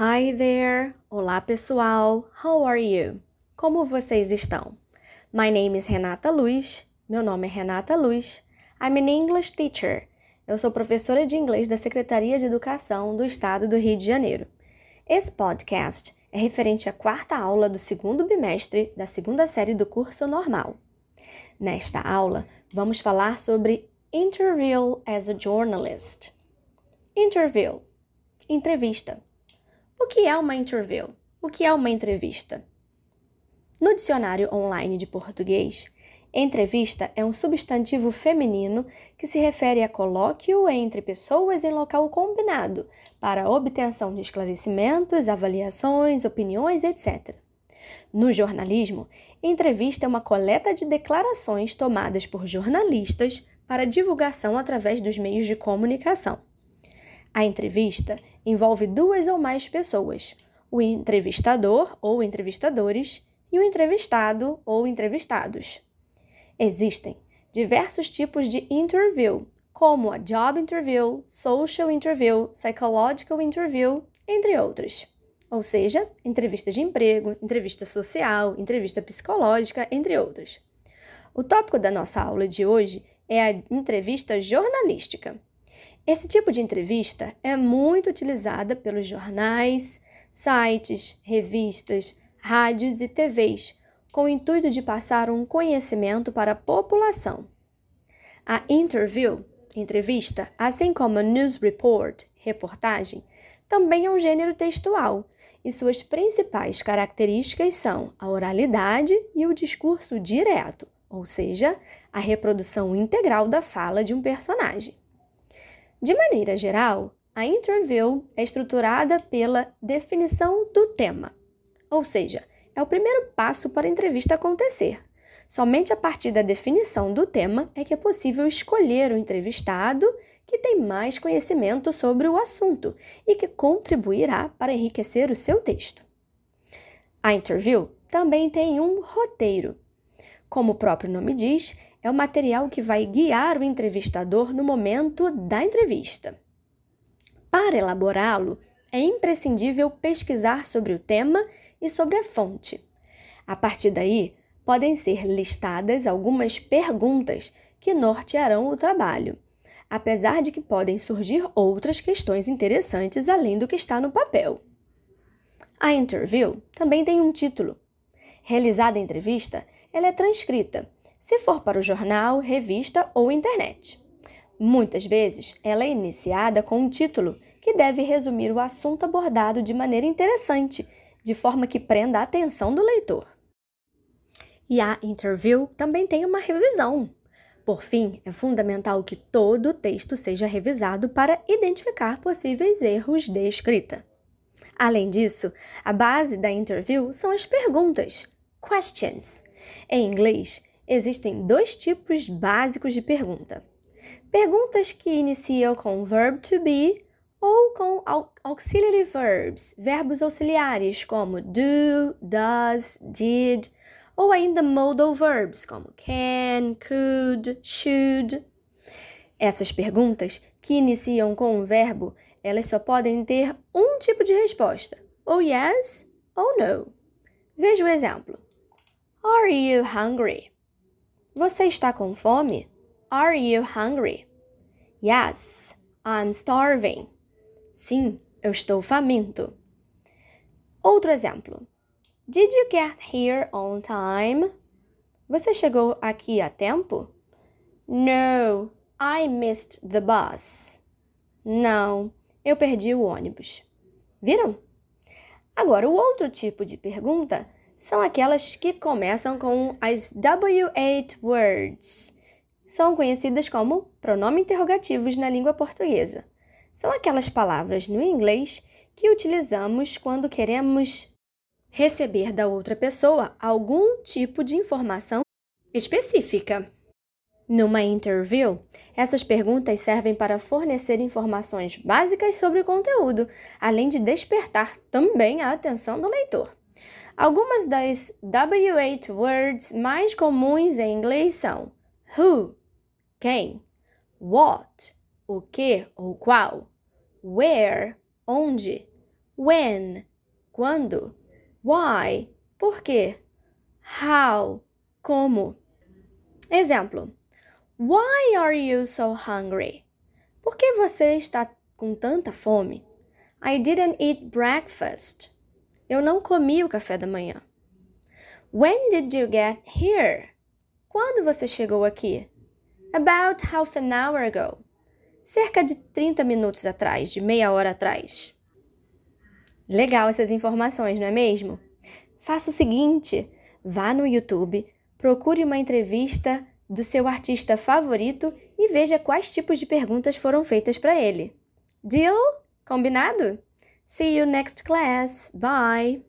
Hi there! Olá pessoal! How are you? Como vocês estão? My name is Renata Luz. Meu nome é Renata Luz. I'm an English teacher. Eu sou professora de inglês da Secretaria de Educação do Estado do Rio de Janeiro. Esse podcast é referente à quarta aula do segundo bimestre da segunda série do curso normal. Nesta aula, vamos falar sobre Interview as a Journalist. Interview entrevista. O que é uma interview? O que é uma entrevista? No dicionário online de português, entrevista é um substantivo feminino que se refere a colóquio entre pessoas em local combinado para obtenção de esclarecimentos, avaliações, opiniões, etc. No jornalismo, entrevista é uma coleta de declarações tomadas por jornalistas para divulgação através dos meios de comunicação. A entrevista envolve duas ou mais pessoas, o entrevistador ou entrevistadores e o entrevistado ou entrevistados. Existem diversos tipos de interview, como a job interview, social interview, psychological interview, entre outros. Ou seja, entrevista de emprego, entrevista social, entrevista psicológica, entre outros. O tópico da nossa aula de hoje é a entrevista jornalística. Esse tipo de entrevista é muito utilizada pelos jornais, sites, revistas, rádios e TVs, com o intuito de passar um conhecimento para a população. A interview, entrevista, assim como a news report, reportagem, também é um gênero textual e suas principais características são a oralidade e o discurso direto, ou seja, a reprodução integral da fala de um personagem. De maneira geral, a interview é estruturada pela definição do tema, ou seja, é o primeiro passo para a entrevista acontecer. Somente a partir da definição do tema é que é possível escolher o entrevistado que tem mais conhecimento sobre o assunto e que contribuirá para enriquecer o seu texto. A interview também tem um roteiro. Como o próprio nome diz, é o material que vai guiar o entrevistador no momento da entrevista. Para elaborá-lo, é imprescindível pesquisar sobre o tema e sobre a fonte. A partir daí, podem ser listadas algumas perguntas que nortearão o trabalho, apesar de que podem surgir outras questões interessantes além do que está no papel. A interview também tem um título. Realizada a entrevista, ela é transcrita se for para o jornal, revista ou internet. Muitas vezes, ela é iniciada com um título que deve resumir o assunto abordado de maneira interessante, de forma que prenda a atenção do leitor. E a interview também tem uma revisão. Por fim, é fundamental que todo o texto seja revisado para identificar possíveis erros de escrita. Além disso, a base da interview são as perguntas, questions. Em inglês, existem dois tipos básicos de pergunta. Perguntas que iniciam com verb to be ou com auxiliary verbs, verbos auxiliares como do, does, did, ou ainda modal verbs como can, could, should. Essas perguntas que iniciam com um verbo, elas só podem ter um tipo de resposta, ou yes ou no. Veja o exemplo. Are you hungry? Você está com fome? Are you hungry? Yes, I'm starving. Sim, eu estou faminto. Outro exemplo. Did you get here on time? Você chegou aqui a tempo? No, I missed the bus. Não, eu perdi o ônibus. Viram? Agora, o outro tipo de pergunta são aquelas que começam com as W8 words. São conhecidas como pronomes interrogativos na língua portuguesa. São aquelas palavras no inglês que utilizamos quando queremos receber da outra pessoa algum tipo de informação específica. Numa interview, essas perguntas servem para fornecer informações básicas sobre o conteúdo, além de despertar também a atenção do leitor. Algumas das W8 words mais comuns em inglês são who, quem, what, o que ou qual, where, onde, When? Quando? Why? Por quê? How? Como? Exemplo: Why are you so hungry? Por que você está com tanta fome? I didn't eat breakfast. Eu não comi o café da manhã. When did you get here? Quando você chegou aqui? About half an hour ago. Cerca de 30 minutos atrás, de meia hora atrás. Legal essas informações, não é mesmo? Faça o seguinte: vá no YouTube, procure uma entrevista do seu artista favorito e veja quais tipos de perguntas foram feitas para ele. Deal? Combinado? See you next class. Bye!